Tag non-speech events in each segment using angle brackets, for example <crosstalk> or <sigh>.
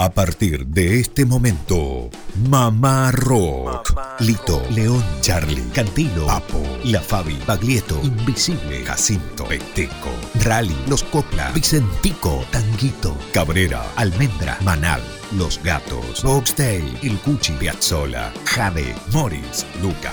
A partir de este momento, Mamá Rock. Lito, León, Charlie, Cantilo, Papo, La Fabi, Baglietto, Invisible, Jacinto, Peteco, Rally, Los Copla, Vicentico, Tanguito, Cabrera, Almendra, Manal, Los Gatos, Boxtail, El Cuchi, Piazzola, Jade, Morris, Luca,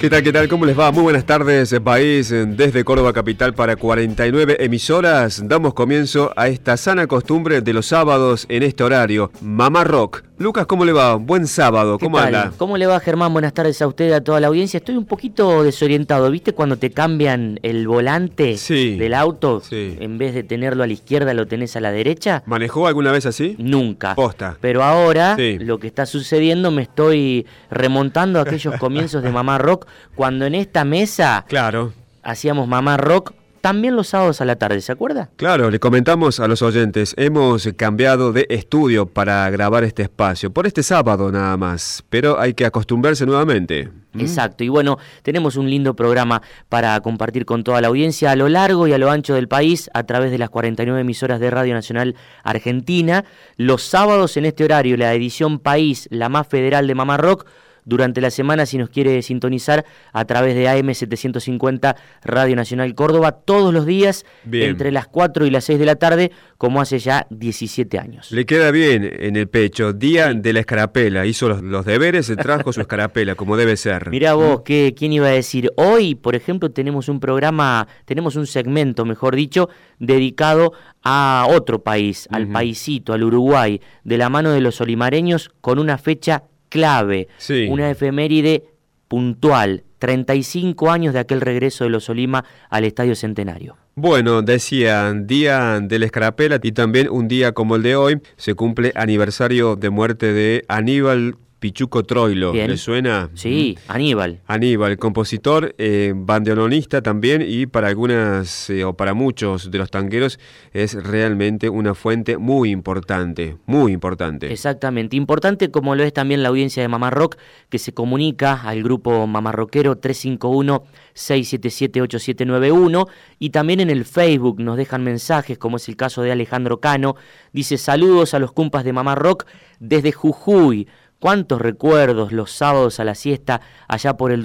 ¿Qué tal, qué tal? ¿Cómo les va? Muy buenas tardes, país. Desde Córdoba Capital para 49 emisoras, damos comienzo a esta sana costumbre de los sábados en este horario. Mamá Rock. Lucas, ¿cómo le va? Buen sábado, ¿cómo anda? ¿Cómo le va, Germán? Buenas tardes a usted, y a toda la audiencia. Estoy un poquito desorientado. ¿Viste cuando te cambian el volante del auto? Sí. En vez de tenerlo a la izquierda, lo tenés a la derecha. ¿Manejó alguna vez así? Nunca. Posta. Pero ahora, lo que está sucediendo, me estoy remontando a aquellos <laughs> comienzos de Mamá Rock cuando en esta mesa claro. hacíamos Mamá Rock también los sábados a la tarde, ¿se acuerda? Claro, le comentamos a los oyentes, hemos cambiado de estudio para grabar este espacio, por este sábado nada más, pero hay que acostumbrarse nuevamente. ¿Mm? Exacto, y bueno, tenemos un lindo programa para compartir con toda la audiencia a lo largo y a lo ancho del país a través de las 49 emisoras de Radio Nacional Argentina. Los sábados en este horario, la edición País, la más federal de Mamá Rock, durante la semana si nos quiere sintonizar a través de AM750 Radio Nacional Córdoba todos los días entre las 4 y las 6 de la tarde como hace ya 17 años. Le queda bien en el pecho, día de la escarapela, hizo los, deberes, se trajo su <laughs> escarapela como debe ser. Mirá vos, ¿qué, ¿quién iba a decir? Hoy, por ejemplo, tenemos un programa, tenemos un segmento, mejor dicho, dedicado a otro país, al paisito, al Uruguay, de la mano de los olimareños con una fecha clave, una efeméride puntual, 35 años de aquel regreso de los Olima al Estadio Centenario. Bueno, decían día de la escarapela y también un día como el de hoy se cumple aniversario de muerte de Aníbal Pichuco Troilo, ¿le suena? Sí, Aníbal. Aníbal, compositor, eh, bandoneonista también y para algunas eh, o para muchos de los tanqueros es realmente una fuente muy importante, muy importante. Exactamente, importante como lo es también la audiencia de Mamá Rock que se comunica al grupo Mamarroquero 351 677 8791 y también en el Facebook nos dejan mensajes como es el caso de Alejandro Cano, dice saludos a los cumpas de Mamá Rock desde Jujuy. Cuántos recuerdos los sábados a la siesta allá por el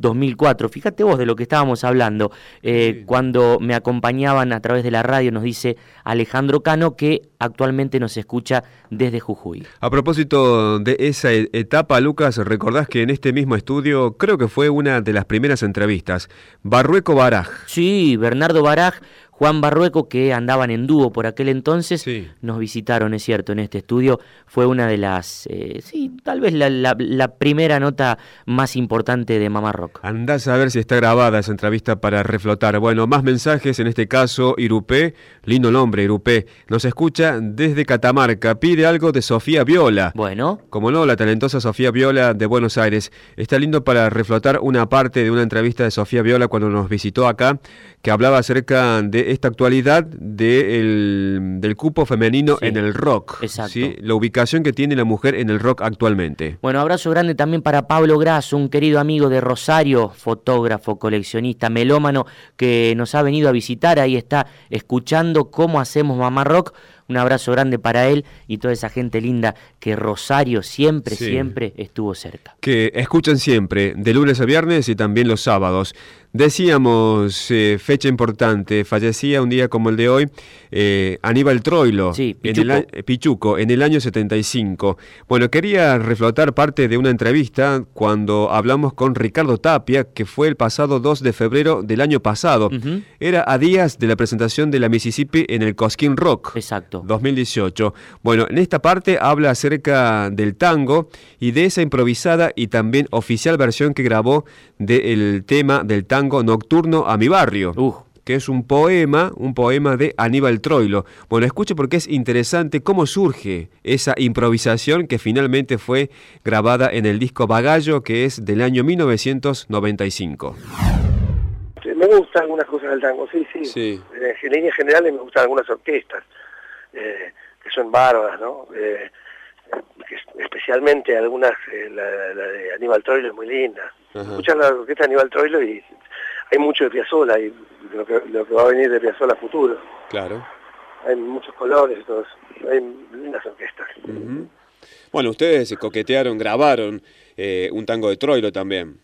2003-2004. Fíjate vos de lo que estábamos hablando. Eh, cuando me acompañaban a través de la radio, nos dice Alejandro Cano, que actualmente nos escucha desde Jujuy. A propósito de esa e-, etapa, Lucas, recordás que en este mismo estudio, creo que fue una de las primeras entrevistas, Barrueco Baraj. Sí, Bernardo Baraj Juan Barrueco, que andaban en dúo por aquel entonces, nos visitaron, es cierto, en este estudio. Fue una de las, eh, sí, tal vez la, primera nota más importante de Mamá Rock. Andás a ver si está grabada esa entrevista para reflotar. Bueno, más mensajes, en este caso, Irupé, lindo nombre, Irupé, nos escucha desde Catamarca, pide algo de Sofía Viola. Bueno. Como no, la talentosa Sofía Viola de Buenos Aires. Está lindo para reflotar una parte de una entrevista de Sofía Viola cuando nos visitó acá, que hablaba acerca de esta actualidad del cupo femenino en el rock. Exacto. La ubicación que tiene la mujer en el rock actualmente. Bueno, abrazo grande también para Pablo Grasso, un querido amigo de Rosario, fotógrafo, coleccionista, melómano, que nos ha venido a visitar. Ahí está escuchando cómo hacemos Mamá Rock. Un abrazo grande para él y toda esa gente linda que Rosario siempre, siempre estuvo cerca. Que escuchan siempre, de lunes a viernes y también los sábados. Decíamos, eh, fecha importante, fallecía un día como el de hoy eh, Aníbal Troilo, sí, En el, eh, Pichuco, en el año 75. Bueno, quería reflotar parte de una entrevista cuando hablamos con Ricardo Tapia, que fue el pasado 2 de febrero del año pasado. Era a días de la presentación de la Mississippi en el Cosquín Rock. Exacto. 2018. Bueno, en esta parte habla acerca del tango y de esa improvisada y también oficial versión que grabó del tema del tango Nocturno a mi barrio. que es un poema, un poema de Aníbal Troilo. Bueno, escuche porque es interesante cómo surge esa improvisación que finalmente fue grabada en el disco Bagallo, que es del año 1995. Me gustan algunas cosas del tango, sí, sí. En líneas generales me gustan algunas orquestas, eh, que son bárbaras, ¿no? Eh, especialmente algunas, eh, la, de Aníbal Troilo es muy linda. Escuchar la orquesta de Aníbal Troilo y hay mucho de Piazzolla y lo que, lo que va a venir de Piazzolla a futuro. Claro. Hay muchos colores, todos, hay lindas orquestas. Bueno, ustedes coquetearon, grabaron eh, un tango de Troilo también.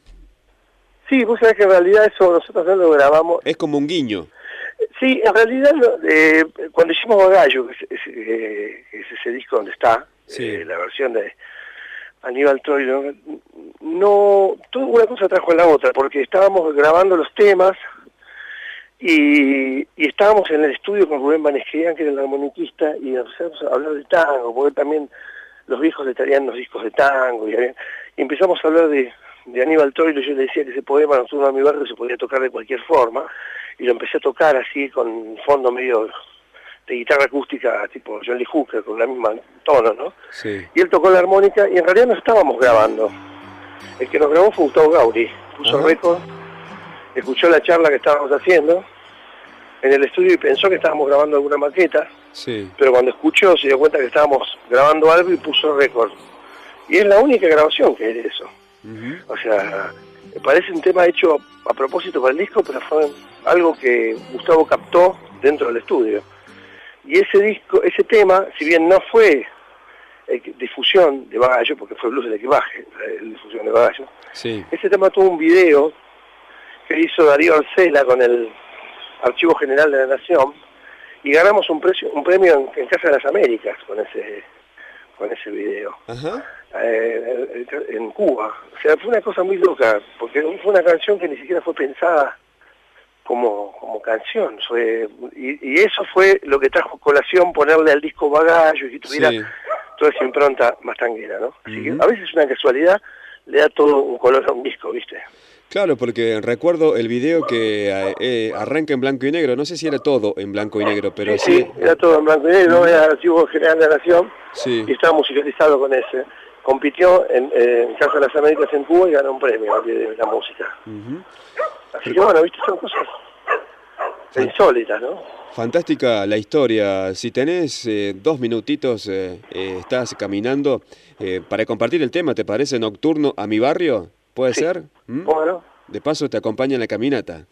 Sí, vos sabés que en realidad eso nosotros no lo grabamos. Es como un guiño. Sí, en realidad eh, cuando hicimos Bagallo, que es, eh, ese disco donde está, eh, la versión de Aníbal Troilo, no, toda una cosa trajo a la otra, porque estábamos grabando los temas y, estábamos en el estudio con Rubén Banescrián, que era el armoniquista, y empezamos a hablar de tango, porque también los viejos le traían los discos de tango, y, empezamos a hablar de, Aníbal Troilo, yo le decía que ese poema nosotros a mi barrio se podía tocar de cualquier forma, y lo empecé a tocar así con fondo medio de guitarra acústica tipo John Lee Hooker con la misma tono, ¿no? Sí. Y él tocó la armónica y en realidad no estábamos grabando. El que nos grabó fue Gustavo Gauri, puso récord, escuchó la charla que estábamos haciendo en el estudio y pensó que estábamos grabando alguna maqueta, sí. pero cuando escuchó se dio cuenta que estábamos grabando algo y puso récord. Y es la única grabación que es eso. O sea, parece un tema hecho a propósito para el disco, pero fue algo que Gustavo captó dentro del estudio. Y ese disco, ese tema, si bien no fue eh, difusión de Bagallo, porque fue Blues del Equipaje, la difusión de Bagallo, ese tema tuvo un video que hizo Darío Arcela con el Archivo General de la Nación y ganamos un, precio, un premio en, Casa de las Américas con ese con ese video. Eh, en Cuba. O sea, fue una cosa muy loca, porque fue una canción que ni siquiera fue pensada como, como canción. Fue, y, eso fue lo que trajo colación ponerle al disco Bagallo y que tuviera toda esa impronta más tanguera, ¿no? Así que a veces una casualidad le da todo un color a un disco, ¿viste? Claro, porque recuerdo el video que eh, eh, arranca en blanco y negro, no sé si era todo en blanco y negro, pero sí. Sí, era todo en blanco y negro, era el Archivo General de la Nación y estaba musicalizado con ese. Compitió en, en Casa de las Américas en Cuba y ganó un premio de la música. Así que bueno, viste, son cosas insólitas, ¿no? Fantástica la historia. Si tenés eh, dos minutitos, eh, eh, estás caminando para compartir el tema, ¿te parece? Nocturno a mi barrio, ¿puede ser? ¿Mm? Bueno. De paso te acompaña en la caminata.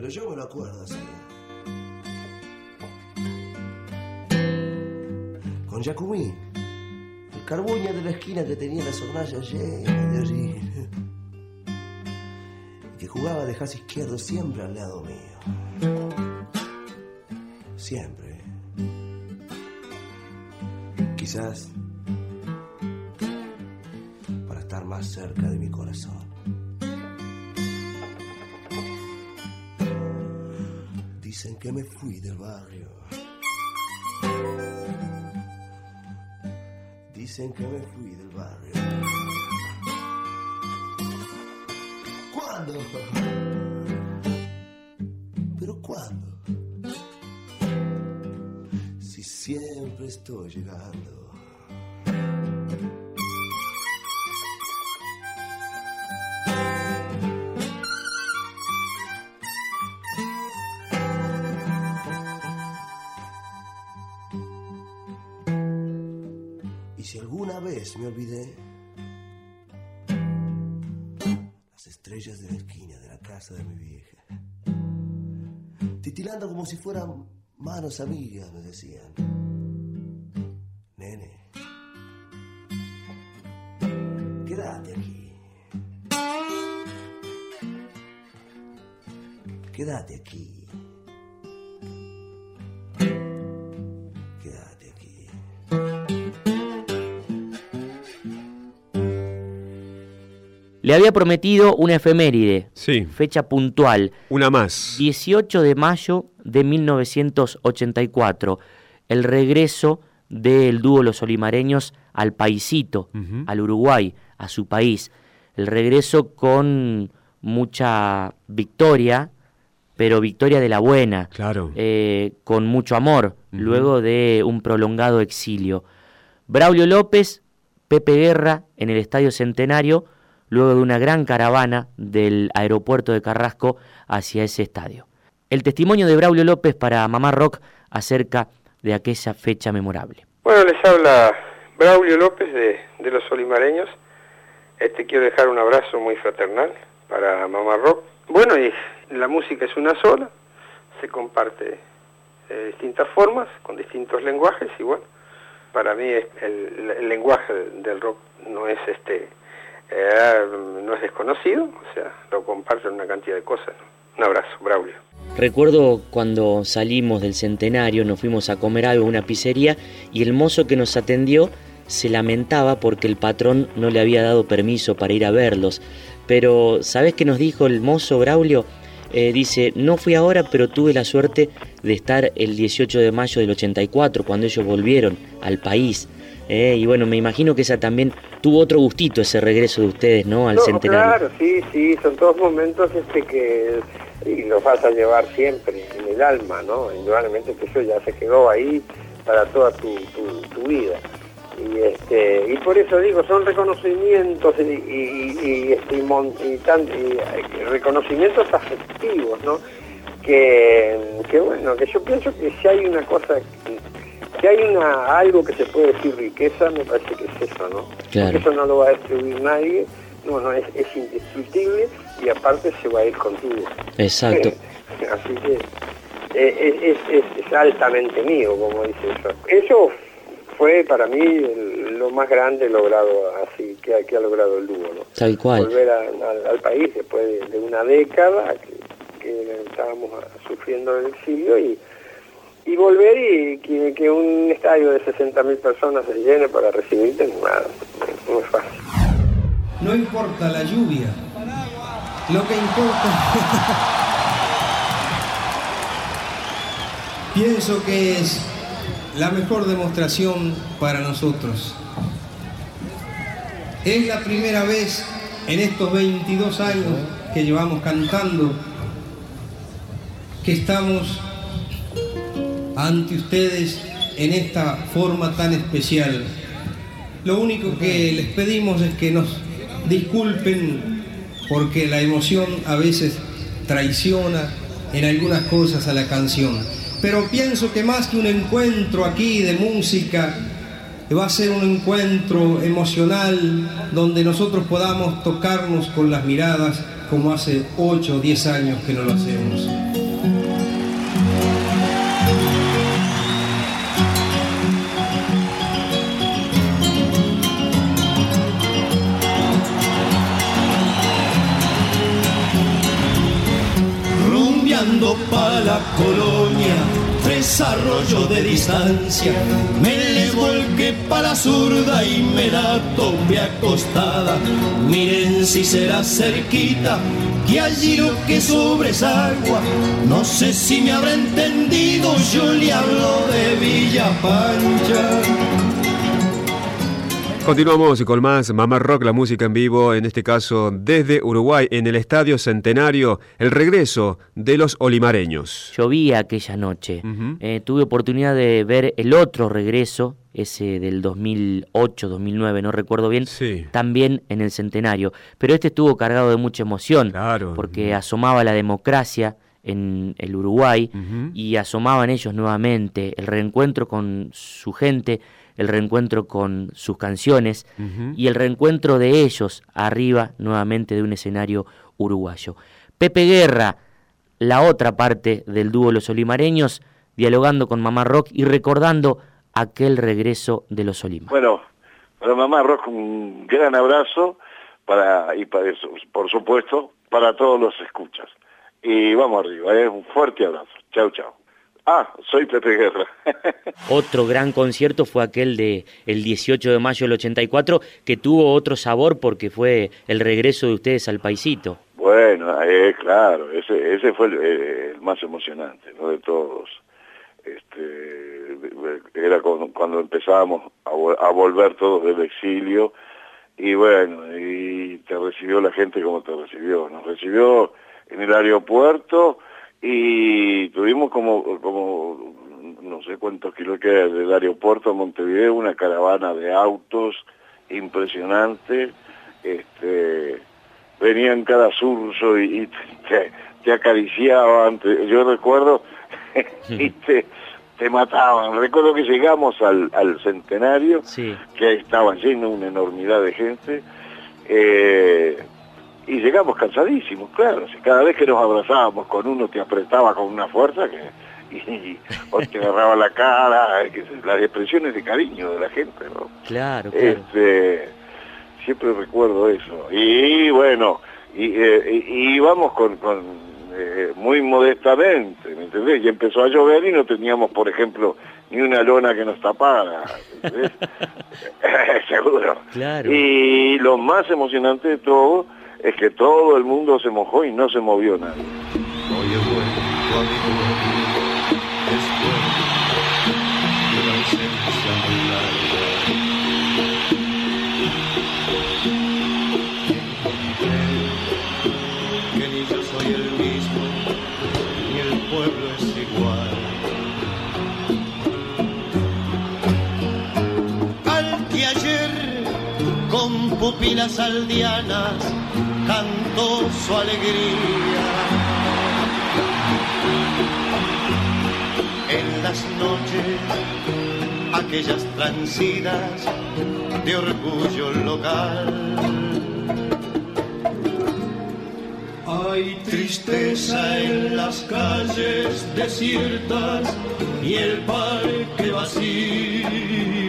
Pero yo me lo acuerdo así. Con Jacumí, el carbuña de la esquina que tenía las hornallas llenas de orina. Y que jugaba de jazz izquierdo siempre al lado mío. Siempre quizás para estar más cerca de mi corazón. Dicen que me fui del barrio. Dicen que me fui del barrio. ¿Cuándo? ¿Pero cuándo? Si siempre estoy llegando. De mi vieja. Titilando como si fueran manos amigas, me decían. Nene, quédate aquí. Quédate aquí. Le había prometido una efeméride, Sí, fecha puntual, una más. 18 de mayo de 1984, el regreso del dúo Los Olimareños al paisito, al Uruguay, a su país. El regreso con mucha victoria, pero victoria de la buena, Claro. eh, con mucho amor, luego de un prolongado exilio. Braulio López, Pepe Guerra en el Estadio Centenario, luego de una gran caravana del aeropuerto de Carrasco hacia ese estadio. El testimonio de Braulio López para Mamá Rock acerca de aquella fecha memorable. Bueno, les habla Braulio López de, Los Olimareños. Este, quiero dejar un abrazo muy fraternal para Mamá Rock. Bueno, y la música es una sola, se comparte de distintas formas, con distintos lenguajes, y bueno, para mí el lenguaje del rock no es este eh, no es desconocido, o sea, lo comparto en una cantidad de cosas. Un abrazo, Braulio. Recuerdo cuando salimos del centenario, nos fuimos a comer algo en una pizzería y el mozo que nos atendió se lamentaba porque el patrón no le había dado permiso para ir a verlos. Pero, ¿sabes qué nos dijo el mozo Braulio? Eh, dice, no fui ahora, pero tuve la suerte de estar el 18 de mayo del 84, cuando ellos volvieron al país. Eh, y bueno, me imagino que esa también tuvo otro gustito ese regreso de ustedes, ¿no? Al No, centenario. Claro, sí, sí, son todos momentos este que y los vas a llevar siempre en el alma, ¿no? Indudablemente que eso ya se quedó ahí para toda tu, tu, tu vida. Y este y por eso digo, son reconocimientos y, y, y, este, y tan- eh, reconocimientos afectivos, ¿no? Que, que bueno, que yo pienso que si hay una cosa si hay una algo que se puede decir riqueza, me parece que es eso, ¿no? Claro. Porque eso no lo va a destruir nadie, no, no, es, es indestructible y aparte se va a ir contigo. Exacto. <laughs> Así que eh, es, es- es altamente mío, como dice eso. Eso fue para mí el- lo más grande logrado así que, ha- que ha logrado el dúo, ¿no? Tal cual. Volver a- al- al país después de, de una década que, que estábamos a- sufriendo el exilio y, y volver y que, un estadio de 60.000 personas se llene para recibirte, nada, no es fácil. No importa la lluvia. Lo que importa... Pienso que es la mejor demostración para nosotros. Es la primera vez en estos 22 años que llevamos cantando que estamos ante ustedes en esta forma tan especial. Lo único que les pedimos es que nos disculpen porque la emoción a veces traiciona en algunas cosas a la canción. Pero pienso que más que un encuentro aquí de música, va a ser un encuentro emocional donde nosotros podamos tocarnos con las miradas como hace 8 o 10 años que no lo hacemos. Pa' la colonia, tres de distancia, me le volqué pa' la zurda y me la tomé acostada. Miren si será cerquita, que allí lo que sobre es agua. No sé si me habrá entendido, yo le hablo de Villa Pancha. Continuamos con más Mamá Rock, la música en vivo, en este caso desde Uruguay, en el Estadio Centenario, el regreso de los olimareños. Llovía aquella noche. Eh, tuve oportunidad de ver el otro regreso, ese del 2008, 2009, no recuerdo bien, Sí. también en el centenario. Pero este estuvo cargado de mucha emoción, Claro. porque asomaba la democracia en el Uruguay y asomaban ellos nuevamente el reencuentro con su gente, el reencuentro con sus canciones y el reencuentro de ellos arriba nuevamente de un escenario uruguayo. Pepe Guerra, la otra parte del dúo Los Olimareños, dialogando con Mamá Rock y recordando aquel regreso de los Olimas. Bueno, para mamá Rock un gran abrazo para, y para eso, por supuesto, para todos los escuchas. Y vamos arriba, ¿eh? un fuerte abrazo. Chao, chao. Ah, soy Pepe Guerra. <laughs> otro gran concierto fue aquel de el 18 de mayo del 84, que tuvo otro sabor porque fue el regreso de ustedes al paisito. Bueno, eh, claro, ese, ese fue el, más emocionante ¿no? de todos. Este, era cuando, empezábamos a, a, volver todos del exilio y bueno, y te recibió la gente como te recibió. Nos recibió en el aeropuerto y tuvimos como, como no sé cuántos kilómetros del aeropuerto a Montevideo, una caravana de autos impresionante, este, venían cada surso y, te, acariciaban, yo recuerdo, <laughs> y te, te mataban. Recuerdo que llegamos al, al centenario, que estaba lleno una enormidad de gente, eh, y llegamos cansadísimos, claro. cada vez que nos abrazábamos con uno te apretaba con una fuerza que <laughs> y, o te agarraba la cara, que, las expresiones de cariño de la gente, ¿no? Claro, Este, siempre recuerdo eso. Y bueno, y, eh, íbamos con, con eh, muy modestamente, ¿me entendés? Y empezó a llover y no teníamos, por ejemplo, ni una lona que nos tapara, <laughs> <laughs> Seguro. Claro. Y lo más emocionante de todo es que todo el mundo se mojó y no se movió nadie. Pupilas aldeanas cantó su alegría. En las noches, aquellas transidas de orgullo local. Hay tristeza en las calles desiertas y el parque vacío.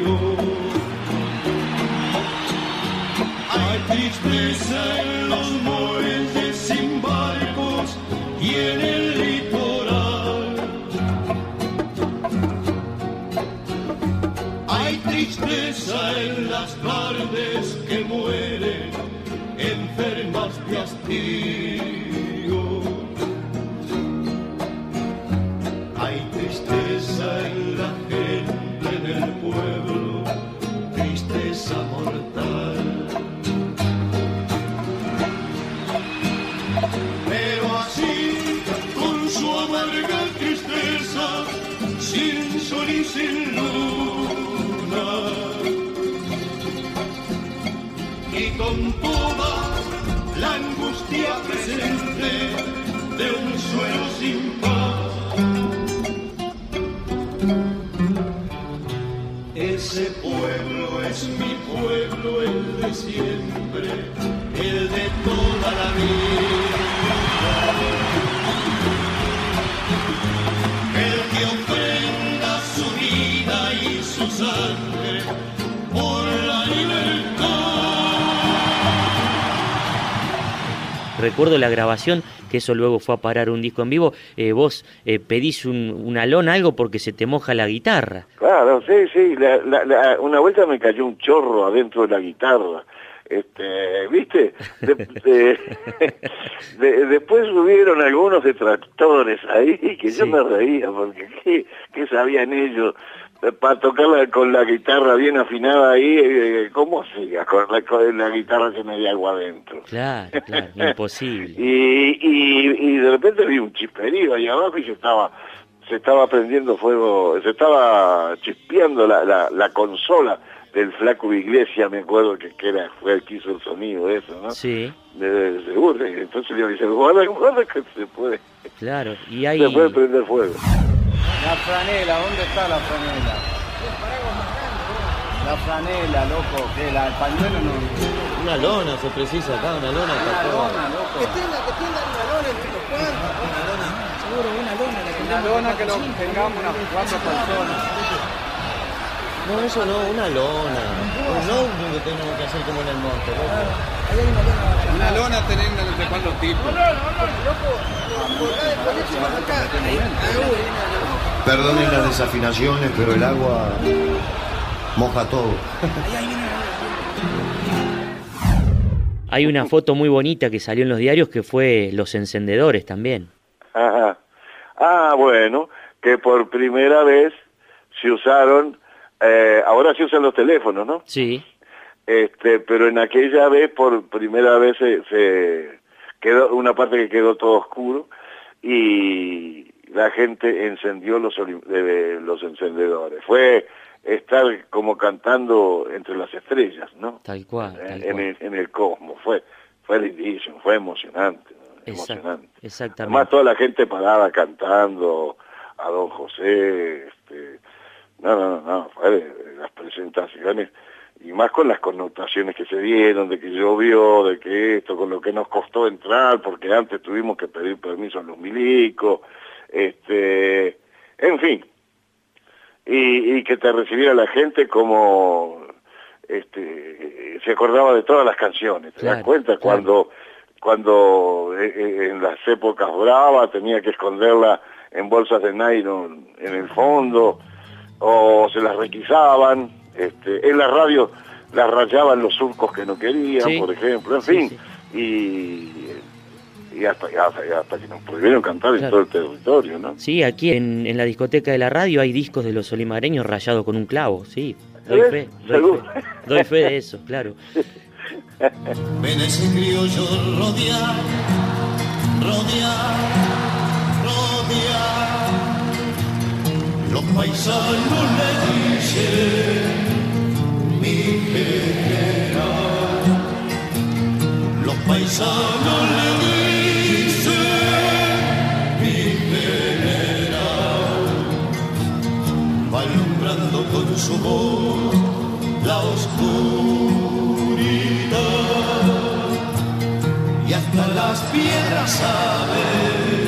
Tristeza en los muelles sin barcos y en el litoral. Hay tristeza en las tardes que mueren enfermas de hastío. Pueblo, el de siempre, el de toda la vida. Recuerdo la grabación, que eso luego fue a parar un disco en vivo. Eh, vos eh, pedís una lona, algo porque se te moja la guitarra. Claro, sí, sí. una vuelta me cayó un chorro adentro de la guitarra. Este, ¿Viste? <laughs> después subieron algunos detractores ahí que yo me reía porque ¿qué, qué sabían ellos para tocarla con la guitarra bien afinada ahí, eh, ¿cómo hacía? Con la, con la guitarra que me dio agua adentro. Claro, claro, imposible. <laughs> y, y, y, de repente vi un chisperío ahí abajo y se estaba, se estaba prendiendo fuego, se estaba chispeando la, la, la consola del flaco Iglesia, me acuerdo que, que era, fue el que hizo el sonido de eso, ¿no? Sí. De, seguro, entonces yo dije, guarda, guarda que se puede. Claro, y <laughs> ahí... Se puede prender fuego. La franela, ¿dónde está la franela? La franela, loco, que la, el pañuelo no. Una lona se precisa acá, una lona. Una lona, loco. Que tenga, que tenga una lona entre los cuantos. Una lona, seguro, una lona. La una lona que lo tengamos unas cuatro personas. No, eso no, una lona. Un notebook que tenemos que hacer como en el monte, loco. Una lona tenés no sé cuántos tipos. Perdonen las desafinaciones, pero el agua moja todo. Hay una foto muy bonita que salió en los diarios que fue los encendedores también. Ajá. Ah, bueno, que por primera vez se usaron, eh, ahora se usan los teléfonos, ¿no? Sí. Este, pero en aquella vez por primera vez se, se quedó una parte que quedó todo oscuro y la gente encendió los, eh, los encendedores. Fue estar como cantando entre las estrellas, ¿no? Tal cual, tal En, en cual. el, en el cosmos. Fue, fue lindísimo, fue emocionante. ¿no? Exact- Emocionante. exactamente. Además toda la gente parada cantando a Don José, este, no, no, no, no, fue de- de las presentaciones y más con las connotaciones que se dieron, de que llovió, de que esto, con lo que nos costó entrar, porque antes tuvimos que pedir permiso a los milicos, este, en fin, y, y que te recibiera la gente como este se acordaba de todas las canciones, ¿te das cuenta? claro. Cuando cuando eh, eh, en las épocas bravas tenía que esconderla en bolsas de nylon en el fondo o se las requisaban, este, en la radio las rayaban los surcos que no querían, Sí. por ejemplo, en Sí, fin, y, y hasta, hasta, hasta que nos prohibieron cantar en todo el territorio, ¿no? Sí, aquí en, en la discoteca de la radio hay discos de los olimareños rayados con un clavo, sí. Doy fe, doy fe, doy fe de eso, claro. Ven ese criollo rodear, rodear. Los paisanos le dicen mi general. Los paisanos le dicen con su voz la oscuridad y hasta las piedras saben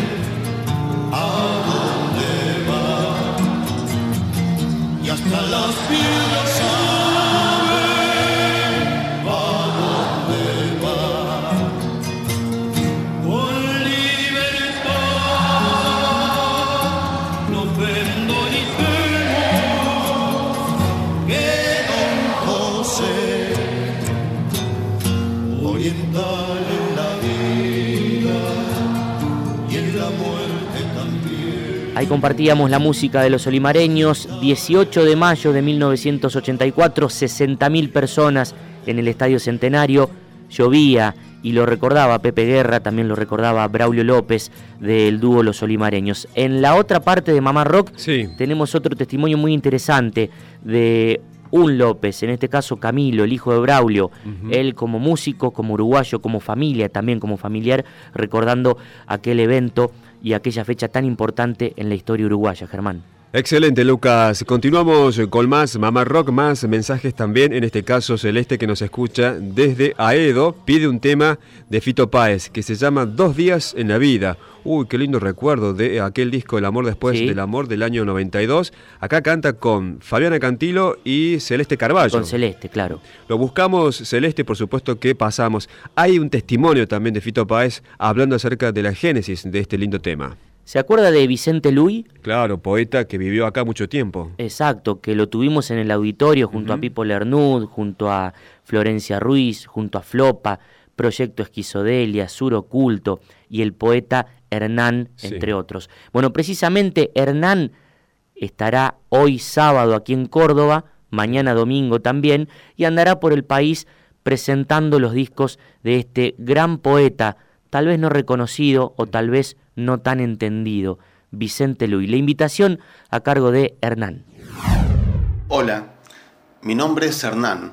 compartíamos la música de los olimareños, 18 de mayo de 1984, 60.000 personas en el Estadio Centenario, llovía y lo recordaba Pepe Guerra, también lo recordaba Braulio López del dúo Los Olimareños. En la otra parte de Mamá Rock tenemos otro testimonio muy interesante de un López, en este caso Camilo, el hijo de Braulio, él como músico, como uruguayo, como familia, también como familiar, recordando aquel evento y aquella fecha tan importante en la historia uruguaya, Germán. Excelente, Lucas. Continuamos con más Mamá Rock, más mensajes también. En este caso, Celeste, que nos escucha desde Aedo, pide un tema de Fito Páez que se llama Dos días en la vida. Uy, qué lindo recuerdo de aquel disco El amor después Sí. del amor del año 92. Acá canta con Fabiana Cantilo y Celeste Carballo. Con Celeste, claro. Lo buscamos, Celeste, por supuesto que pasamos. Hay un testimonio también de Fito Páez hablando acerca de la génesis de este lindo tema. ¿Se acuerda de Vicente Luis? Claro, poeta que vivió acá mucho tiempo. Exacto, que lo tuvimos en el auditorio junto a Pipo Lernud, junto a Florencia Ruiz, junto a Flopa, Proyecto Esquizodelia, Sur Oculto y el poeta Hernán, Sí. entre otros. Bueno, precisamente Hernán estará hoy sábado aquí en Córdoba, mañana domingo también, y andará por el país presentando los discos de este gran poeta, tal vez no reconocido o tal vez no tan entendido, Vicente Luis. La invitación a cargo de Hernán. Hola, mi nombre es Hernán.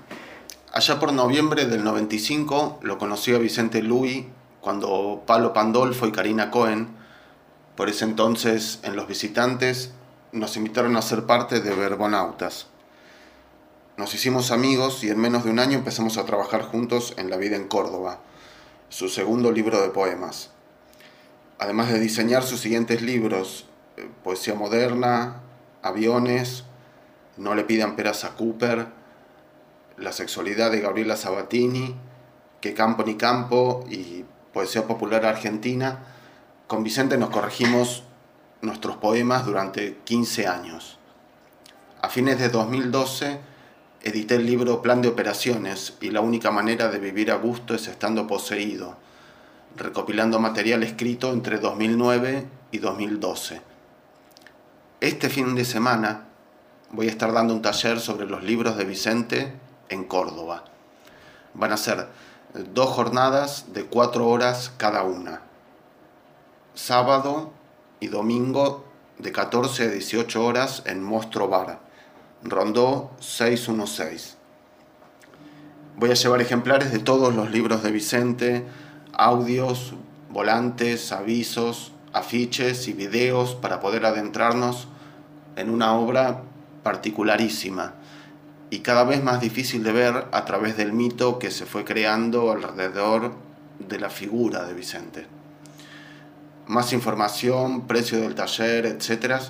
Allá por noviembre del 95 lo conocí a Vicente Luis cuando Pablo Pandolfo y Karina Cohen, por ese entonces en Los Visitantes, nos invitaron a ser parte de Verbonautas. Nos hicimos amigos y en menos de un año empezamos a trabajar juntos en La vida en Córdoba, su segundo libro de poemas. Además de diseñar sus siguientes libros, eh, Poesía Moderna, Aviones, No le pidan peras a Cooper, La sexualidad de Gabriela Sabatini, que Campo ni Campo y Poesía Popular Argentina, con Vicente nos corregimos nuestros poemas durante 15 años. A fines de 2012 edité el libro Plan de Operaciones y la única manera de vivir a gusto es estando poseído, recopilando material escrito entre 2009 y 2012. Este fin de semana voy a estar dando un taller sobre los libros de Vicente en Córdoba. Van a ser dos jornadas de cuatro horas cada una. Sábado y domingo de 14 a 18 horas en Mostro Bar, Rondó 616. Voy a llevar ejemplares de todos los libros de Vicente, audios, volantes, avisos, afiches y videos para poder adentrarnos en una obra particularísima y cada vez más difícil de ver a través del mito que se fue creando alrededor de la figura de Vicente. Más información, precio del taller, etc.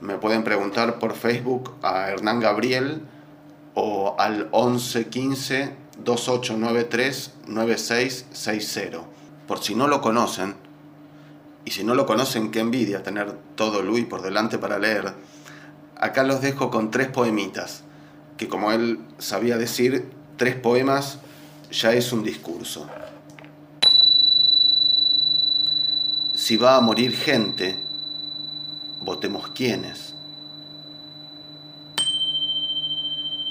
Me pueden preguntar por Facebook a Hernán Gabriel o al 1115 2893 9660. Por si no lo conocen, y si no lo conocen, qué envidia tener todo Luis por delante para leer, acá los dejo con tres poemitas, que como él sabía decir, tres poemas ya es un discurso. Si va a morir gente, votemos quiénes.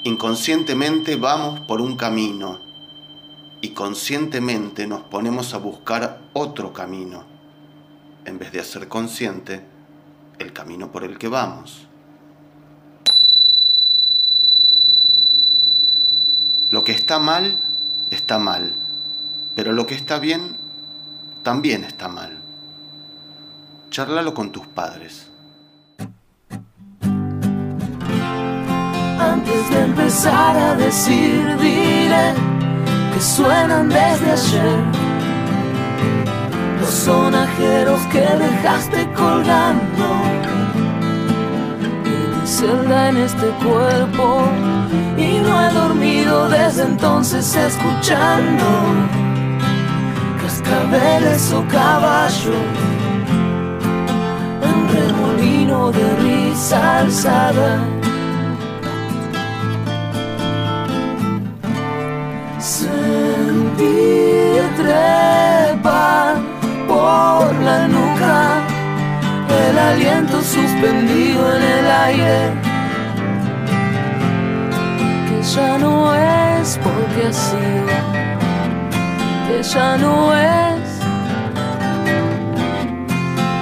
Inconscientemente vamos por un camino y conscientemente nos ponemos a buscar otro camino, en vez de hacer consciente el camino por el que vamos. Lo que está mal, está mal, pero lo que está bien, también está mal. Charlalo con tus padres. Antes de empezar a decir, diré que suenan desde ayer. Los sonajeros que dejaste colgando de mi celda en este cuerpo. Y no he dormido desde entonces escuchando cascabeles o caballos remolino de risa alzada. Sentí trepar por la nuca el aliento suspendido en el aire. Que ya no es porque ha sido, que ya no es,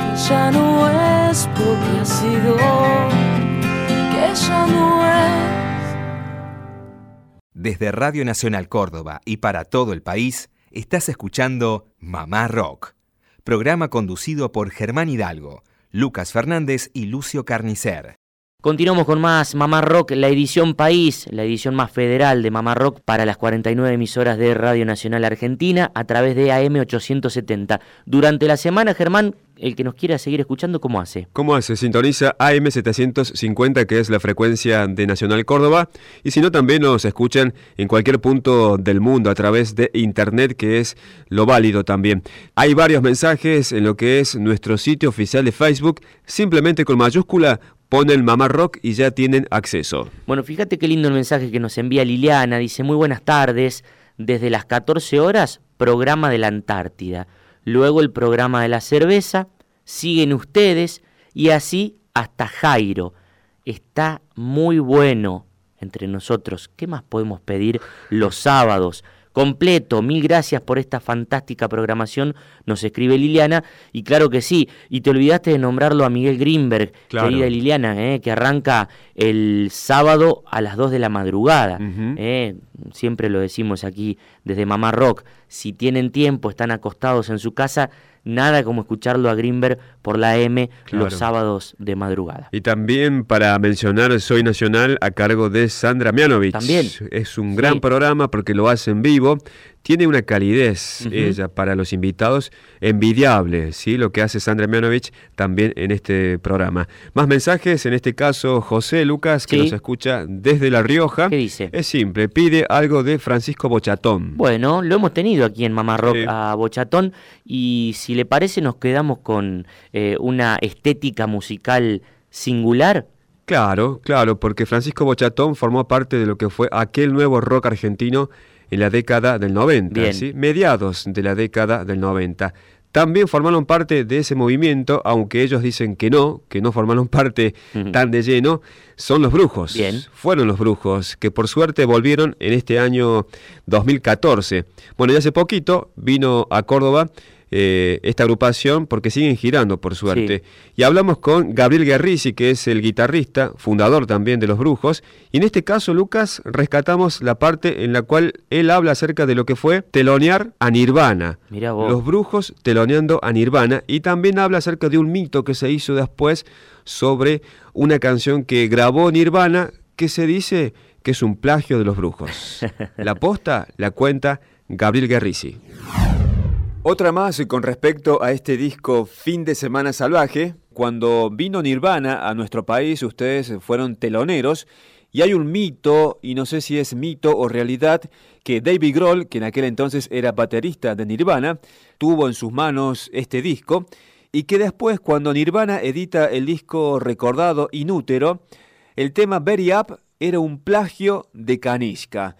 que ya no es porque ha sido que ya no es. Desde Radio Nacional Córdoba y para todo el país, estás escuchando Mamá Rock, programa conducido por Germán Hidalgo, Lucas Fernández y Lucio Carnicer. Continuamos con más Mamá Rock, la edición País, la edición más federal de Mamá Rock para las 49 emisoras de Radio Nacional Argentina a través de AM 870. Durante la semana, Germán, el que nos quiera seguir escuchando, ¿cómo hace? ¿Cómo hace? Sintoniza AM 750, que es la frecuencia de Nacional Córdoba, y si no, también nos escuchan en cualquier punto del mundo a través de Internet, que es lo válido también. Hay varios mensajes en lo que es nuestro sitio oficial de Facebook, simplemente con mayúscula ponen Mamá Rock y ya tienen acceso. Bueno, fíjate qué lindo el mensaje que nos envía Liliana. Dice, muy buenas tardes. Desde las 14 horas, programa de la Antártida. Luego el programa de la cerveza. Siguen ustedes y así hasta Jairo. Está muy bueno entre nosotros. ¿Qué más podemos pedir los sábados? completo. Mil gracias por esta fantástica programación, nos escribe Liliana. Y claro que sí, y te olvidaste de nombrarlo a Miguel Grimberg, querida Liliana, eh, que arranca el sábado a las 2 de la madrugada. Eh, siempre lo decimos aquí desde Mamá Rock. Si tienen tiempo, están acostados en su casa, nada como escucharlo a Greenberg por la M los sábados de madrugada. Y también para mencionar Soy Nacional a cargo de Sandra Mianovich. También. Es un gran programa porque lo hace en vivo. Tiene una calidez ella para los invitados envidiable, ¿sí? lo que hace Sandra Mianovich también en este programa. Más mensajes, en este caso José Lucas, que nos escucha desde La Rioja. ¿Qué dice? Es simple, pide algo de Francisco Bochatón. Bueno, lo hemos tenido aquí en Mamá Rock a Bochatón y si le parece nos quedamos con eh, una estética musical singular. Claro, claro, porque Francisco Bochatón formó parte de lo que fue aquel nuevo rock argentino en la década del 90, ¿sí? mediados de la década del 90. También formaron parte de ese movimiento, aunque ellos dicen que no, que no formaron <laughs> parte tan de lleno, son los brujos. Bien. Fueron los brujos, que por suerte volvieron en este año 2014. Bueno, ya hace poquito vino a Córdoba eh, esta agrupación porque siguen girando, por suerte. Y hablamos con Gabriel Guerrisi, que es el guitarrista, fundador también de Los Brujos. Y en este caso, Lucas, rescatamos la parte en la cual él habla acerca de lo que fue telonear a Nirvana. Los Brujos teloneando a Nirvana. Y también habla acerca de un mito que se hizo después sobre una canción que grabó Nirvana que se dice que es un plagio de Los Brujos. <laughs> La posta la cuenta Gabriel Guerrisi. Otra más con respecto a este disco Fin de Semana Salvaje. Cuando vino Nirvana a nuestro país, ustedes fueron teloneros. Y hay un mito, y no sé si es mito o realidad, que David Grohl, que en aquel entonces era baterista de Nirvana, tuvo en sus manos este disco, y que después, cuando Nirvana edita el disco recordado Inútero, el tema Very Up era un plagio de Kanishka.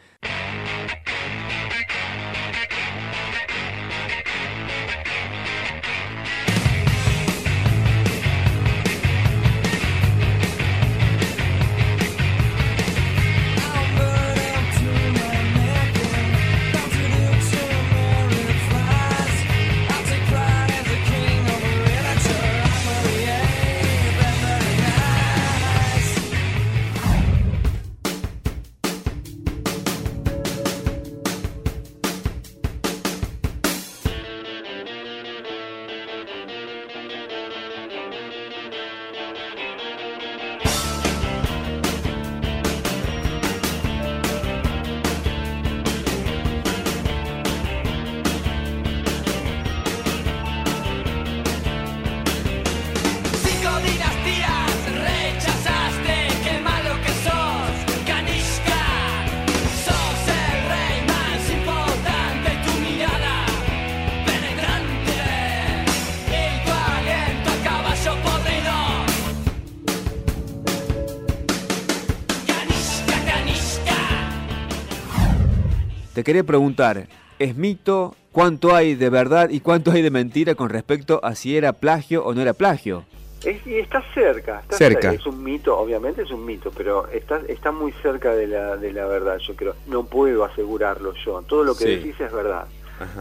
Te quería preguntar, ¿es mito? ¿Cuánto hay de verdad y cuánto hay de mentira con respecto a si era plagio o no era plagio? y está cerca, está cerca. Es un mito, obviamente es un mito, pero está, está muy cerca de la, de la verdad, yo creo. No puedo asegurarlo yo. Todo lo que decís es verdad.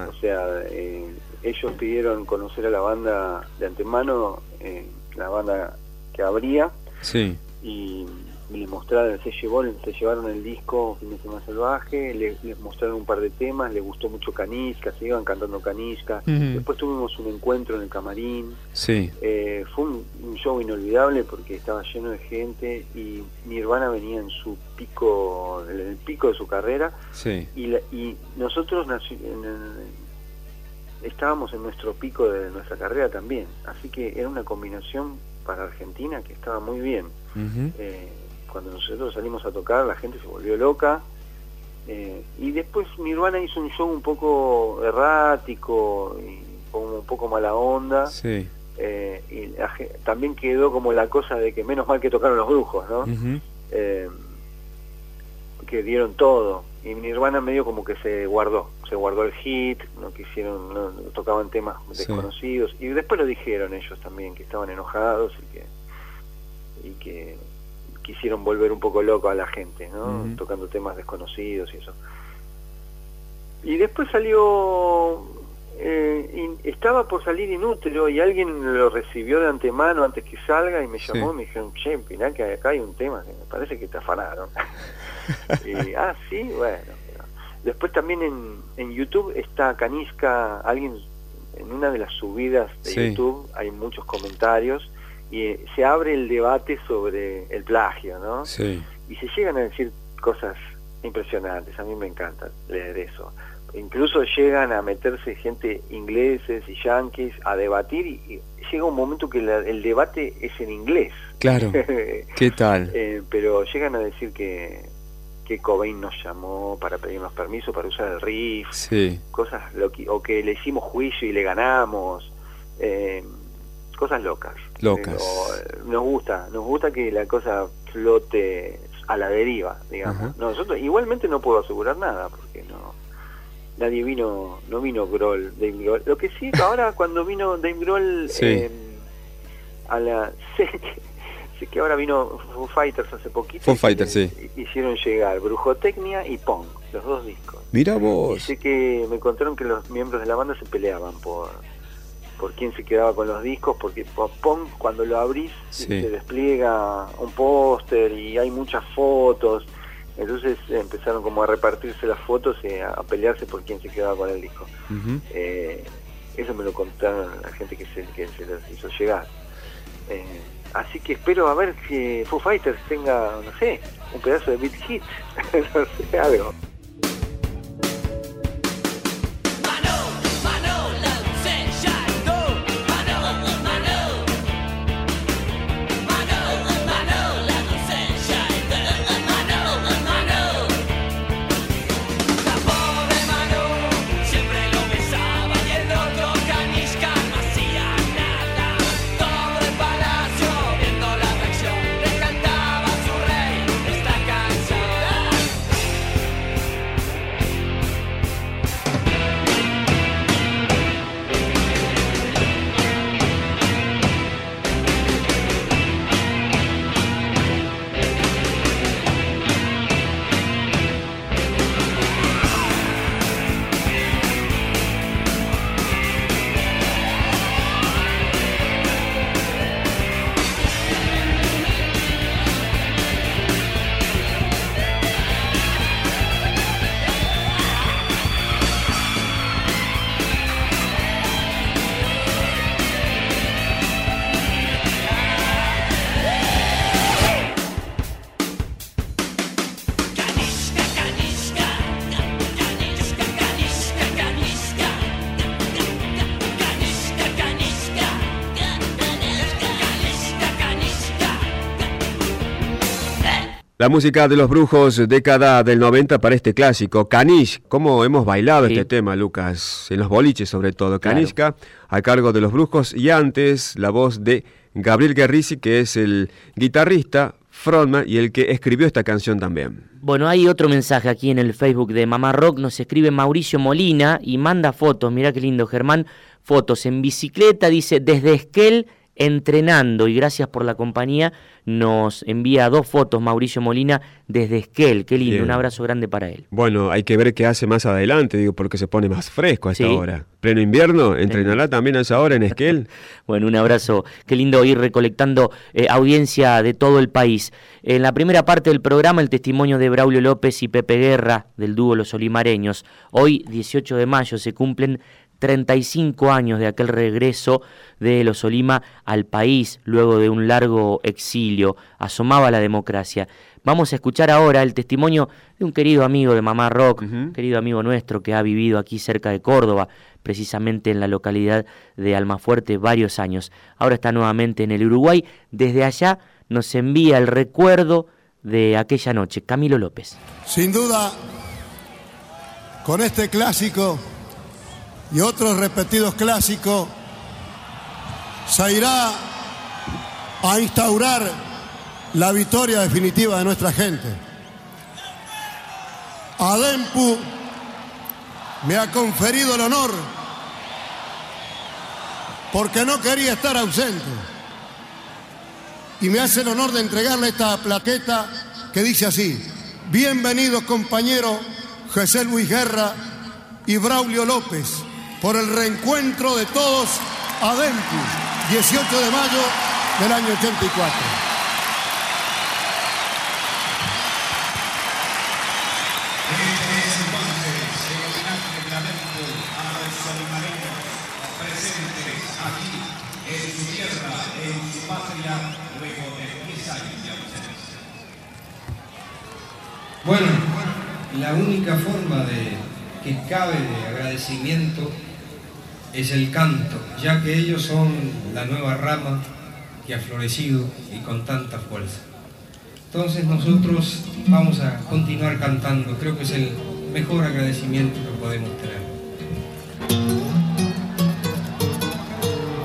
O sea, eh, ellos pidieron conocer a la banda de antemano, eh, la banda que habría. Sí. Y les mostraron, se, llevó, se llevaron el disco Fin de Semana Salvaje, les, mostraron un par de temas, les gustó mucho Canisca, se iban cantando Canisca. Después tuvimos un encuentro en el camarín. Sí. Eh, fue un, show inolvidable porque estaba lleno de gente y Nirvana venía en su pico, en el pico de su carrera. Sí. Y, y nosotros estábamos en nuestro pico de nuestra carrera también. Así que era una combinación para Argentina que estaba muy bien cuando nosotros salimos a tocar la gente se volvió loca. Eh, y después Nirvana hizo un show un poco errático y como un poco mala onda. Eh, y también quedó como la cosa de que menos mal que tocaron los brujos ¿no? Eh, que dieron todo. Y Nirvana medio como que se guardó se guardó el hit no quisieron no, tocaban temas desconocidos. Y después lo dijeron ellos también que estaban enojados y que y que quisieron volver un poco loco a la gente, ¿no? Tocando temas desconocidos y eso. Y después salió, eh, estaba por salir inútero y alguien lo recibió de antemano antes que salga y me llamó y me dijeron, che, mirá que acá hay un tema que me parece que te afanaron. <laughs> y, ah, sí, bueno. Después también en, en YouTube está Canisca, alguien en una de las subidas de YouTube hay muchos comentarios y eh, se abre el debate sobre el plagio, ¿no? Sí. Y se llegan a decir cosas impresionantes, a mí me encanta leer eso. incluso llegan a meterse gente ingleses y yanquis a debatir y, llega un momento que el debate es en inglés. Claro. <laughs> ¿Qué tal? Eh, pero llegan a decir que, que Cobain nos llamó para pedirnos permiso para usar el riff, sí. cosas o que le hicimos juicio y le ganamos. Eh, cosas locas. Locas. nos gusta, nos gusta que la cosa flote a la deriva, digamos. nosotros igualmente no puedo asegurar nada porque no nadie vino, no vino Groll, Dave Grohl. Lo que sí, ahora <laughs> cuando vino Dave Grohl em, a la <laughs> sé que, que ahora vino Foo Fighters hace poquito. Foo Fighters, sí. Hicieron llegar Brujotecnia y Pong, los dos discos. Mira vos. Y sé que me contaron que los miembros de la banda se peleaban por por quién se quedaba con los discos, porque cuando lo abrís se despliega un póster y hay muchas fotos, entonces empezaron como a repartirse las fotos y a, pelearse por quién se quedaba con el disco. Eh, eso me lo contaron la gente que se, que se les hizo llegar. Eh, así que espero a ver si Foo Fighters tenga, no sé, un pedazo de beat hit, <laughs> no sé, algo. La música de los brujos, década del 90 para este clásico. Canish, ¿cómo hemos bailado este tema, Lucas? En los boliches sobre todo. Canishka, a cargo de los brujos. Y antes, la voz de Gabriel Guerrisi, que es el guitarrista, frontman y el que escribió esta canción también. Bueno, hay otro mensaje aquí en el Facebook de Mamá Rock. Nos escribe Mauricio Molina y manda fotos. Mirá qué lindo, Germán. Fotos en bicicleta, dice, desde Esquel entrenando y gracias por la compañía nos envía dos fotos Mauricio Molina desde Esquel, qué lindo, un abrazo grande para él. Bueno, hay que ver qué hace más adelante, digo, porque se pone más fresco a esta hora. Pleno invierno, ¿entrenará también a esa hora en Esquel? <laughs> bueno, un abrazo, qué lindo ir recolectando eh, audiencia de todo el país. En la primera parte del programa el testimonio de Braulio López y Pepe Guerra del dúo Los Olimareños. Hoy, 18 de mayo, se cumplen 35 años de aquel regreso de los Olima al país luego de un largo exilio. Asomaba la democracia. Vamos a escuchar ahora el testimonio de un querido amigo de Mamá Rock, querido amigo nuestro que ha vivido aquí cerca de Córdoba, precisamente en la localidad de Almafuerte varios años. Ahora está nuevamente en el Uruguay. Desde allá nos envía el recuerdo de aquella noche. Camilo López. Sin duda, con este clásico y otros repetidos clásicos, se irá a instaurar la victoria definitiva de nuestra gente. Adempu me ha conferido el honor porque no quería estar ausente. Y me hace el honor de entregarle esta plaqueta que dice así, bienvenidos compañeros José Luis Guerra y Braulio López por el reencuentro de todos a 18 de mayo del año 84. Bueno, la única forma de que cabe de agradecimiento es el canto, ya que ellos son la nueva rama que ha florecido y con tanta fuerza. Entonces nosotros vamos a continuar cantando, creo que es el mejor agradecimiento que podemos tener.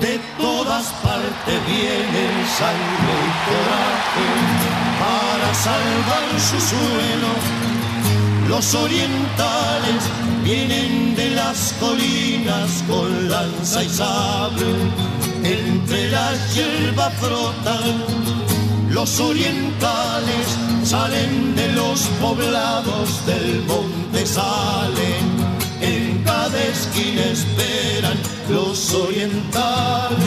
De todas partes vienen sangre y coraje para salvar su suelo. Los orientales vienen de las colinas con lanza y sable, entre la hierba frotan. Los orientales salen de los poblados del monte, salen en cada esquina esperan los orientales.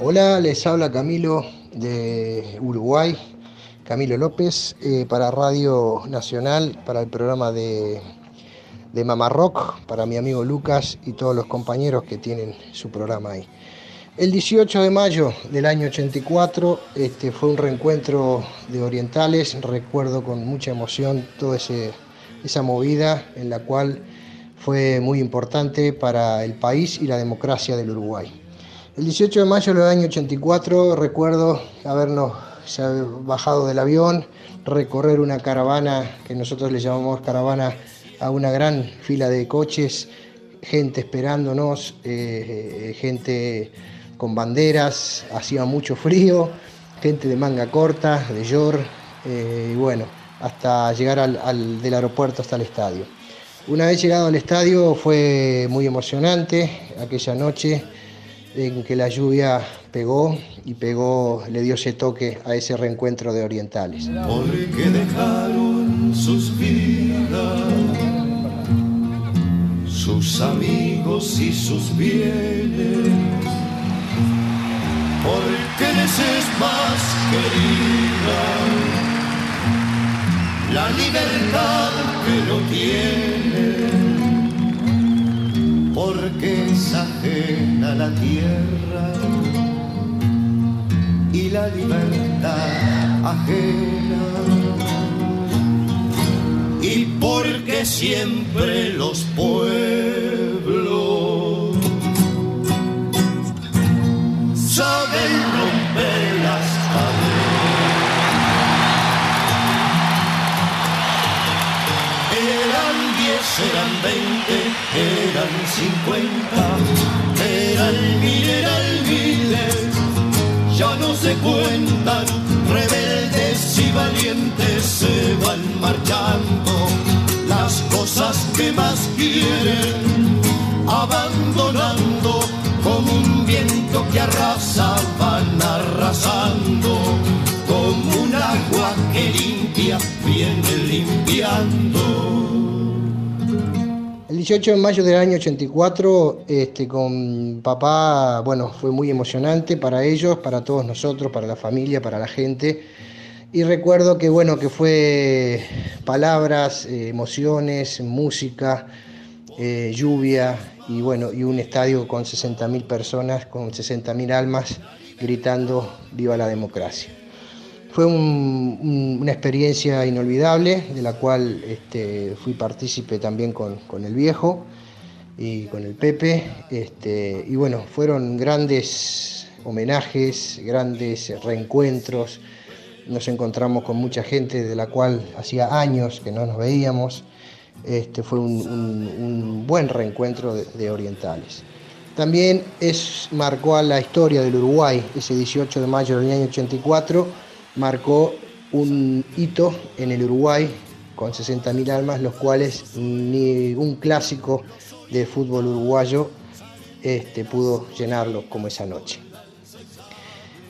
Hola, les habla Camilo de Uruguay, Camilo López, eh, para Radio Nacional, para el programa de, de Mamá Rock, para mi amigo Lucas y todos los compañeros que tienen su programa ahí. El 18 de mayo del año 84 este, fue un reencuentro de orientales, recuerdo con mucha emoción toda esa movida en la cual fue muy importante para el país y la democracia del Uruguay. El 18 de mayo del año 84 recuerdo habernos bajado del avión, recorrer una caravana que nosotros le llamamos caravana a una gran fila de coches, gente esperándonos, eh, gente con banderas, hacía mucho frío, gente de manga corta, de yor, eh, y bueno, hasta llegar al, del aeropuerto hasta el estadio. Una vez llegado al estadio fue muy emocionante aquella noche en que la lluvia pegó y pegó, le dio ese toque a ese reencuentro de orientales. Porque dejaron sus vidas, sus amigos y sus bienes porque les es más querida la libertad que no tiene, porque es ajena la tierra y la libertad ajena. Y porque siempre los pueblos saben romper 50 era el mil, ya no se cuentan, rebeldes y valientes se van marchando, las cosas que más quieren, abandonando como un viento que arrasa. 18 de mayo del año 84, este, con papá, bueno, fue muy emocionante para ellos, para todos nosotros, para la familia, para la gente. Y recuerdo que, bueno, que fue palabras, eh, emociones, música, eh, lluvia, y bueno, y un estadio con 60.000 personas, con 60.000 almas gritando viva la democracia. Fue una experiencia inolvidable de la cual este, fui partícipe también con, el viejo y con el Pepe. Este, y bueno, fueron grandes homenajes, grandes reencuentros. Nos encontramos con mucha gente de la cual hacía años que no nos veíamos. Este, fue un, buen reencuentro de, orientales. También es, marcó a la historia del Uruguay, ese 18 de mayo del año 84, marcó un hito en el Uruguay con 60.000 almas, los cuales ni un clásico de fútbol uruguayo este, pudo llenarlo como esa noche.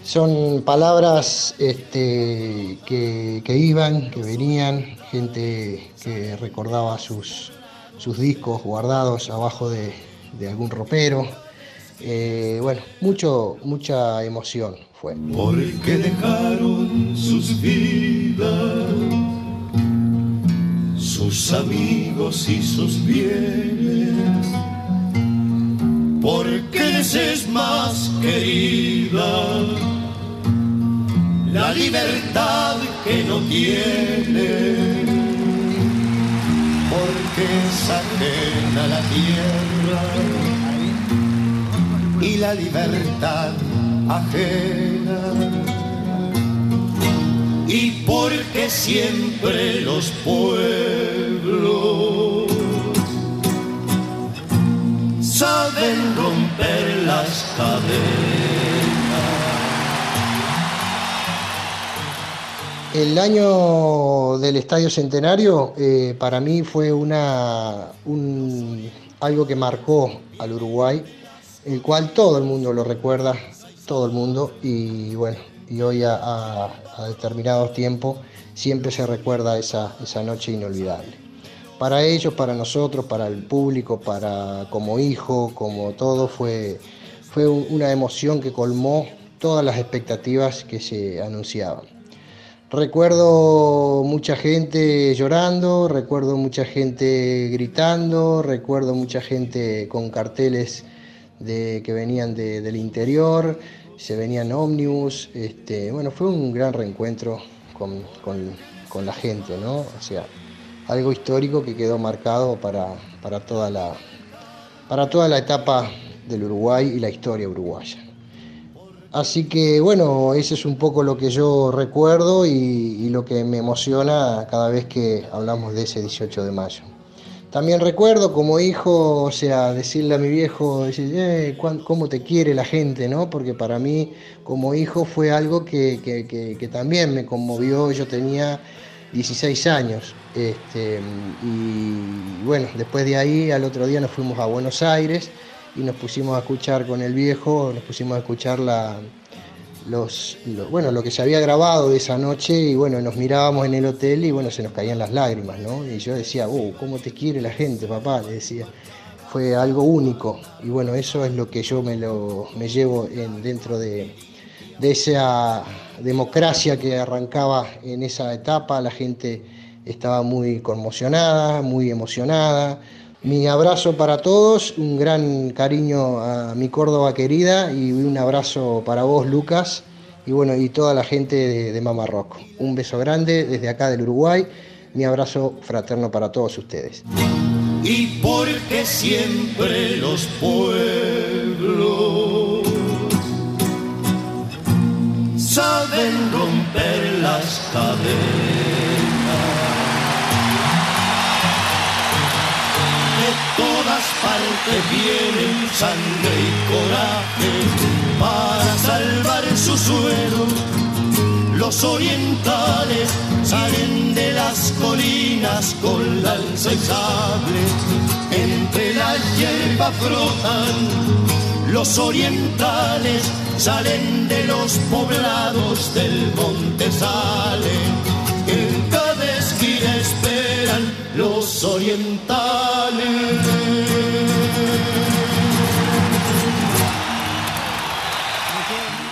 Son palabras este, que, iban, que venían, gente que recordaba sus, sus discos guardados abajo de, algún ropero. Eh, bueno, mucho, mucha emoción Porque dejaron sus vidas, sus amigos y sus bienes, porque les es más querida la libertad que no tiene, que es ajena la tierra y la libertad ajena. Y porque siempre los pueblos saben romper las cadenas. El año del Estadio Centenario eh, para mí fue una, un- algo que marcó al Uruguay, el cual todo el mundo lo recuerda, todo el mundo, y bueno, y hoy a, a- a siempre se recuerda esa, esa noche inolvidable. Para ellos, para nosotros, para el público, para como hijo, como todo, fue, fue un- una emoción que colmó todas las expectativas que se anunciaban. Recuerdo mucha gente llorando, recuerdo mucha gente gritando, recuerdo mucha gente con carteles de, que venían de- del interior, se venían ómnibus. Este, bueno, fue un gran reencuentro con, con- con la gente, ¿no? O sea, algo histórico que quedó marcado para, para, toda la, para toda la etapa del Uruguay y la historia uruguaya. Así que bueno, ese es un poco lo que yo recuerdo y lo que me emociona cada vez que hablamos de ese 18 de mayo. También recuerdo como hijo, o sea, decirle a mi viejo, decir, "Eh, cómo te quiere la gente, ¿no? Porque para mí como hijo fue algo que, que- que- que también me conmovió, yo tenía 16 años. Este, y bueno, después de ahí al otro día nos fuimos a Buenos Aires y nos pusimos a escuchar con el viejo, nos pusimos a escuchar la, los, lo- bueno, lo que se había grabado de esa noche y bueno, nos mirábamos en el hotel y bueno, se nos caían las lágrimas, ¿no? Y yo decía, oh, ¿cómo te quiere la gente, papá? Le decía. Fue algo único y bueno, eso es lo que yo me, lo, me llevo en, dentro de, de esa democracia que arrancaba en esa etapa, la gente estaba muy conmocionada, muy emocionada. Mi abrazo para todos, un gran cariño a mi Córdoba querida y un abrazo para vos, Lucas, y bueno, y toda la gente de, de Rock. Un beso grande desde acá del Uruguay, mi abrazo fraterno para todos ustedes. y porque siempre los pueblos saben romper las cadenas. Partes vienen sangre y coraje para salvar su suelo. Los orientales salen de las colinas con lanza y sable, entre la hierba frotan. Los orientales salen de los poblados del monte salen, en cada esquina esperan los orientales.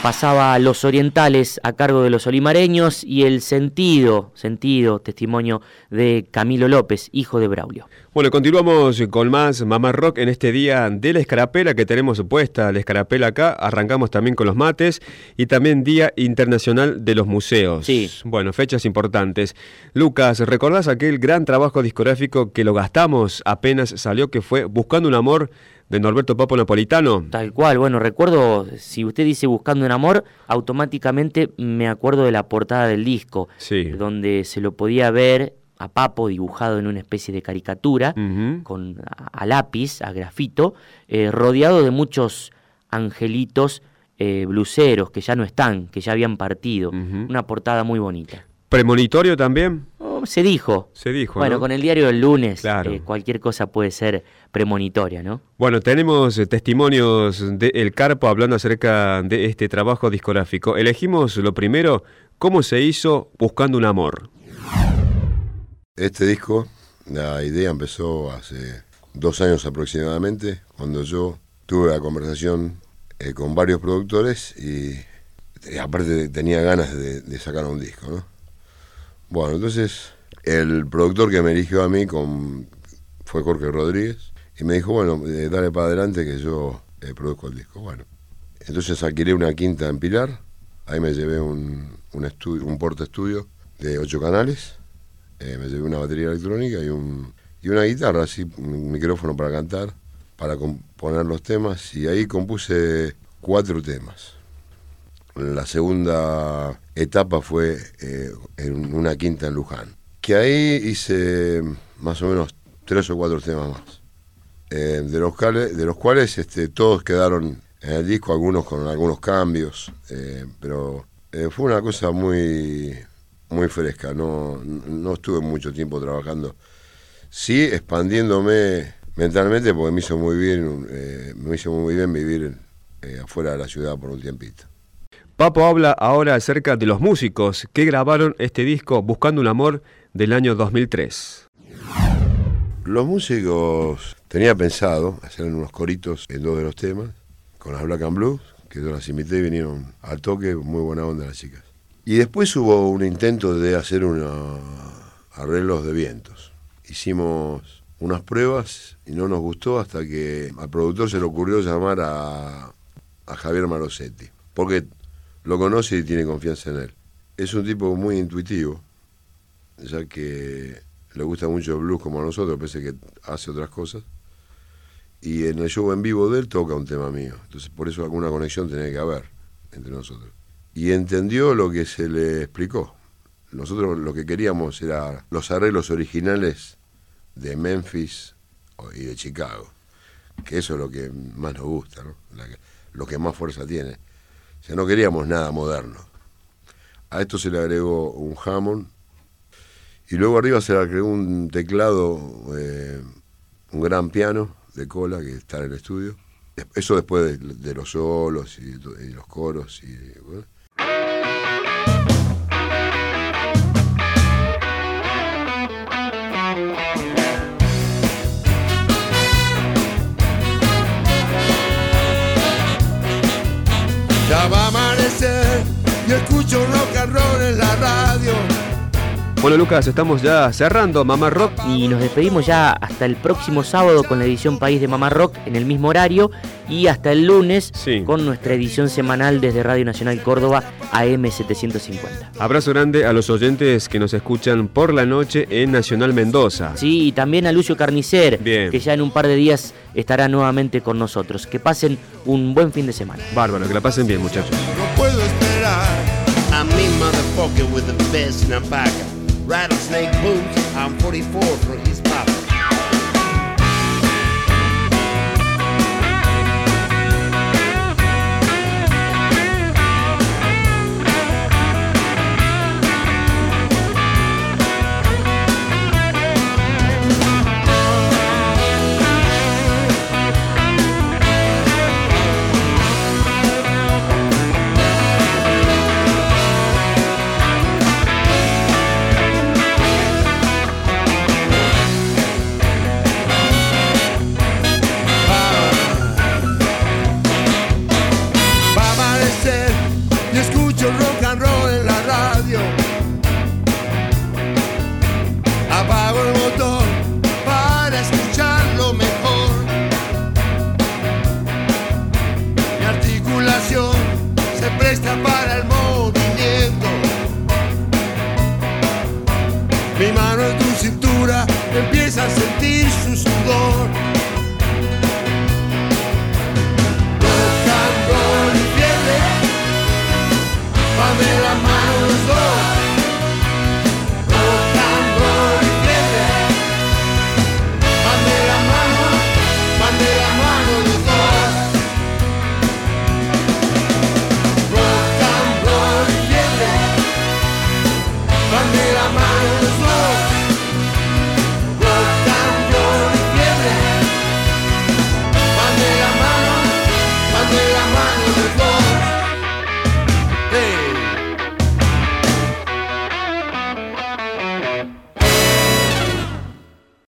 Pasaba Los Orientales a cargo de los olimareños y el sentido, sentido, testimonio de Camilo López, hijo de Braulio. Bueno, continuamos con más Mamá Rock en este día de la escarapela que tenemos puesta, la escarapela acá. Arrancamos también con los mates y también Día Internacional de los Museos. Sí. Bueno, fechas importantes. Lucas, ¿recordás aquel gran trabajo discográfico que lo gastamos apenas salió que fue Buscando un Amor de Norberto Papo Napolitano? Tal cual, bueno, recuerdo, si usted dice Buscando un Amor, automáticamente me acuerdo de la portada del disco, Sí. donde se lo podía ver a Papo dibujado en una especie de caricatura, con a, a lápiz, a grafito, eh, rodeado de muchos angelitos eh, bluseros que ya no están, que ya habían partido. Una portada muy bonita. ¿Premonitorio también? Se dijo. Se dijo, Bueno, ¿no? con el diario del lunes, Claro. eh, cualquier cosa puede ser premonitoria, ¿no? Bueno, tenemos eh, testimonios de El Carpo hablando acerca de este trabajo discográfico. Elegimos lo primero, cómo se hizo Buscando un Amor. Este disco, la idea empezó hace dos años aproximadamente, cuando yo tuve la conversación eh, con varios productores y, y aparte tenía ganas de, de sacar un disco, ¿no? Bueno, entonces el productor que me eligió a mí fue Jorge Rodríguez y me dijo, bueno, eh, dale para adelante que yo eh, produzco el disco. Bueno, entonces alquilé una quinta en Pilar, ahí me llevé un, un, estudio, de ocho canales, eh, me llevé una batería electrónica y un, y una guitarra, así, un micrófono para cantar, para componer los temas, y ahí compuse cuatro temas. La segunda etapa fue en una quinta en Luján, que ahí hice más o menos tres o cuatro temas más, eh, de, los cuales, de los cuales este, todos quedaron en el disco, algunos con algunos cambios, eh, pero fue una cosa muy, muy fresca, no, no estuve mucho tiempo trabajando, sí expandiéndome mentalmente porque me hizo muy bien, me hizo muy bien vivir afuera de la ciudad por un tiempito. Papo habla ahora acerca de los músicos que grabaron este disco Buscando un Amor del año 2003. Los músicos tenía pensado hacer unos coritos en dos de los temas, con las Black and Blues, que yo las imité y vinieron al toque, muy buena onda las chicas. Y después hubo un intento de hacer unos arreglos de vientos. Hicimos unas pruebas y no nos gustó hasta que al productor se le ocurrió llamar a, a Javier Marosetti. Porque lo conoce y tiene confianza en él. Es un tipo muy intuitivo, ya que le gusta mucho el blues como a nosotros, pese que hace otras cosas. Y en el show en vivo de él toca un tema mío. Entonces por eso alguna conexión tiene que haber entre nosotros. Y entendió lo que se le explicó. Nosotros lo que queríamos era los arreglos originales de Memphis y de Chicago. Que eso es lo que más nos gusta, ¿no? lo que más fuerza tiene sea, no queríamos nada moderno. A esto se le agregó un Hammond y luego arriba se le agregó un teclado, eh, un gran piano de cola que está en el estudio. Eso después de, los solos y, los coros. Y, Ya va a amanecer y escucho rock and roll en la radio. Bueno Lucas, estamos ya cerrando Mamá Rock. Y nos despedimos ya hasta el próximo sábado con la edición País de Mamá Rock en el mismo horario y hasta el lunes con nuestra edición semanal desde Radio Nacional Córdoba AM750. Abrazo grande a los oyentes que nos escuchan por la noche en Nacional Mendoza. Sí, y también a Lucio Carnicer, que ya en un par de días estará nuevamente con nosotros. Que pasen un buen fin de semana. Bárbaro, que la pasen bien muchachos. No puedo esperar. a mi motherfucker with the best Rattlesnake boots, I'm 44 for his papa.